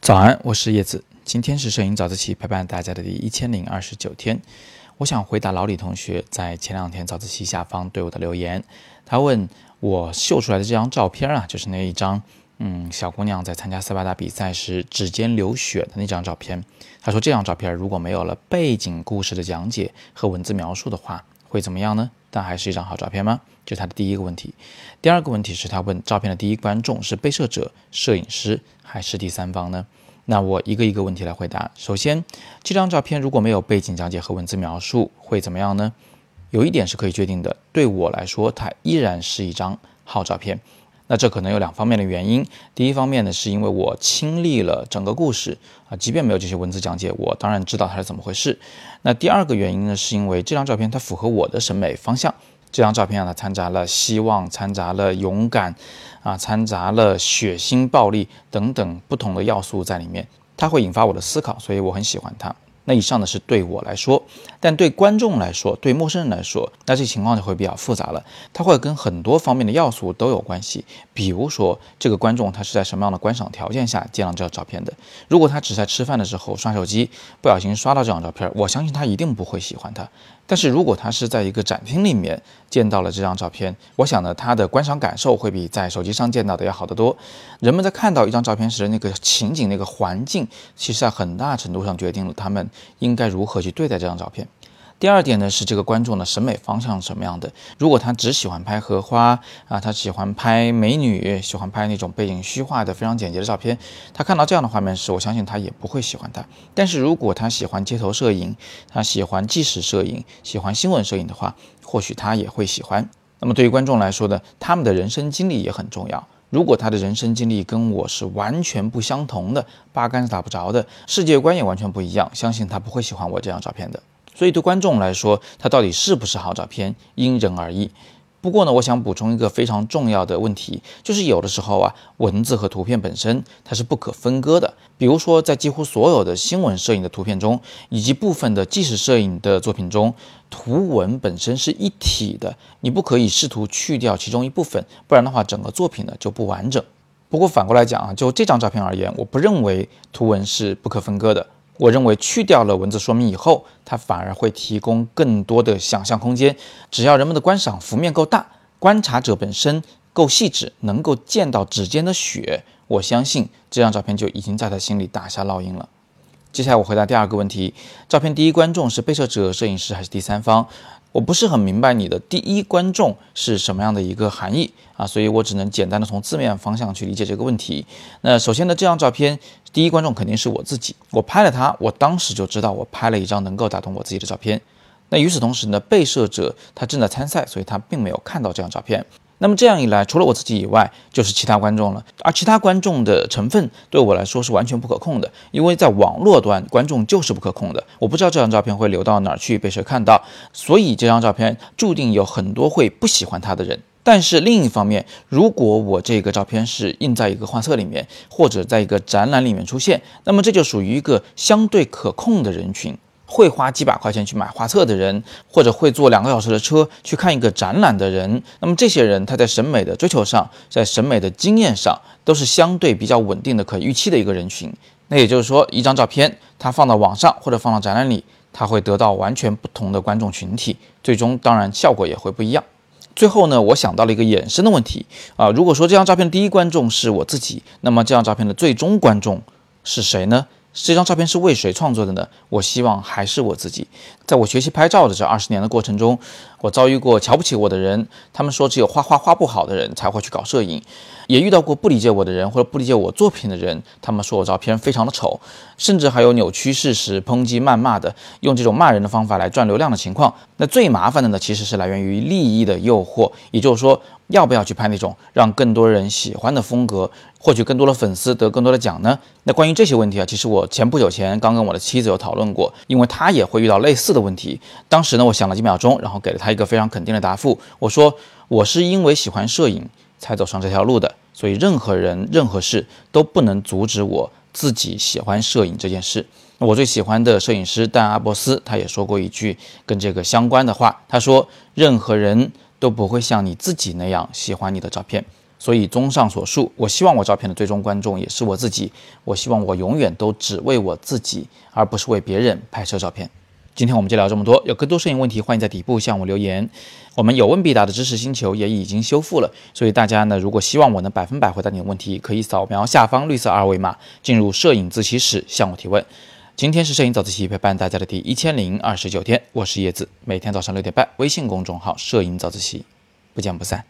早安，我是叶子。今天是摄影早自习陪伴大家的第一千零二十九天。我想回答老李同学在前两天早自习下方对我的留言。他问我秀出来的这张照片啊，就是那一张，嗯，小姑娘在参加斯巴达比赛时指尖流血的那张照片。他说这张照片如果没有了背景故事的讲解和文字描述的话，会怎么样呢？但还是一张好照片吗？这是他的第一个问题。第二个问题是他问照片的第一观众是被摄者、摄影师还是第三方呢？那我一个一个问题来回答。首先，这张照片如果没有背景讲解和文字描述，会怎么样呢？有一点是可以确定的，对我来说，它依然是一张好照片。那这可能有两方面的原因。第一方面呢，是因为我亲历了整个故事啊，即便没有这些文字讲解，我当然知道它是怎么回事。那第二个原因呢，是因为这张照片它符合我的审美方向。这张照片啊，它掺杂了希望，掺杂了勇敢，啊，掺杂了血腥、暴力等等不同的要素在里面，它会引发我的思考，所以我很喜欢它。那以上的是对我来说，但对观众来说，对陌生人来说，那这情况就会比较复杂了。它会跟很多方面的要素都有关系。比如说，这个观众他是在什么样的观赏条件下见到这张照片的？如果他只在吃饭的时候刷手机，不小心刷到这张照片，我相信他一定不会喜欢它。但是如果他是在一个展厅里面见到了这张照片，我想呢，他的观赏感受会比在手机上见到的要好得多。人们在看到一张照片时的，那个情景、那个环境，其实在很大程度上决定了他们应该如何去对待这张照片。第二点呢，是这个观众的审美方向什么样的？如果他只喜欢拍荷花啊，他喜欢拍美女，喜欢拍那种背景虚化的非常简洁的照片，他看到这样的画面时，我相信他也不会喜欢它。但是如果他喜欢街头摄影，他喜欢纪实摄影，喜欢新闻摄影的话，或许他也会喜欢。那么对于观众来说呢，他们的人生经历也很重要。如果他的人生经历跟我是完全不相同的，八竿子打不着的，世界观也完全不一样，相信他不会喜欢我这张照片的。所以对观众来说，他到底是不是好照片，因人而异。不过呢，我想补充一个非常重要的问题，就是有的时候啊，文字和图片本身它是不可分割的。比如说，在几乎所有的新闻摄影的图片中，以及部分的纪实摄影的作品中，图文本身是一体的，你不可以试图去掉其中一部分，不然的话，整个作品呢就不完整。不过反过来讲啊，就这张照片而言，我不认为图文是不可分割的。我认为去掉了文字说明以后，它反而会提供更多的想象空间。只要人们的观赏幅面够大，观察者本身够细致，能够见到指尖的血，我相信这张照片就已经在他心里打下烙印了。接下来我回答第二个问题：照片第一观众是被摄者、摄影师还是第三方？我不是很明白你的第一观众是什么样的一个含义啊，所以我只能简单的从字面方向去理解这个问题。那首先呢，这张照片第一观众肯定是我自己，我拍了它，我当时就知道我拍了一张能够打动我自己的照片。那与此同时呢，被摄者他正在参赛，所以他并没有看到这张照片。那么这样一来，除了我自己以外，就是其他观众了。而其他观众的成分对我来说是完全不可控的，因为在网络端，观众就是不可控的。我不知道这张照片会流到哪儿去被谁看到，所以这张照片注定有很多会不喜欢它的人。但是另一方面，如果我这个照片是印在一个画册里面，或者在一个展览里面出现，那么这就属于一个相对可控的人群。会花几百块钱去买画册的人，或者会坐两个小时的车去看一个展览的人，那么这些人他在审美的追求上，在审美的经验上，都是相对比较稳定的、可预期的一个人群。那也就是说，一张照片它放到网上或者放到展览里，它会得到完全不同的观众群体，最终当然效果也会不一样。最后呢，我想到了一个衍生的问题啊，如果说这张照片的第一观众是我自己，那么这张照片的最终观众是谁呢？这张照片是为谁创作的呢？我希望还是我自己。在我学习拍照的这二十年的过程中，我遭遇过瞧不起我的人，他们说只有画画画不好的人才会去搞摄影；也遇到过不理解我的人或者不理解我作品的人，他们说我照片非常的丑，甚至还有扭曲事实、抨击、谩骂的，用这种骂人的方法来赚流量的情况。那最麻烦的呢，其实是来源于利益的诱惑，也就是说。要不要去拍那种让更多人喜欢的风格，获取更多的粉丝，得更多的奖呢？那关于这些问题啊，其实我前不久前刚跟我的妻子有讨论过，因为她也会遇到类似的问题。当时呢，我想了几秒钟，然后给了她一个非常肯定的答复。我说，我是因为喜欢摄影才走上这条路的，所以任何人、任何事都不能阻止我自己喜欢摄影这件事。我最喜欢的摄影师但阿伯斯，他也说过一句跟这个相关的话，他说，任何人。都不会像你自己那样喜欢你的照片，所以综上所述，我希望我照片的最终观众也是我自己。我希望我永远都只为我自己，而不是为别人拍摄照片。今天我们就聊这么多，有更多摄影问题，欢迎在底部向我留言。我们有问必答的知识星球也已经修复了，所以大家呢，如果希望我能百分百回答你的问题，可以扫描下方绿色二维码，进入摄影自习室向我提问。今天是摄影早自习陪伴大家的第一千零二十九天，我是叶子，每天早上六点半，微信公众号“摄影早自习”，不见不散。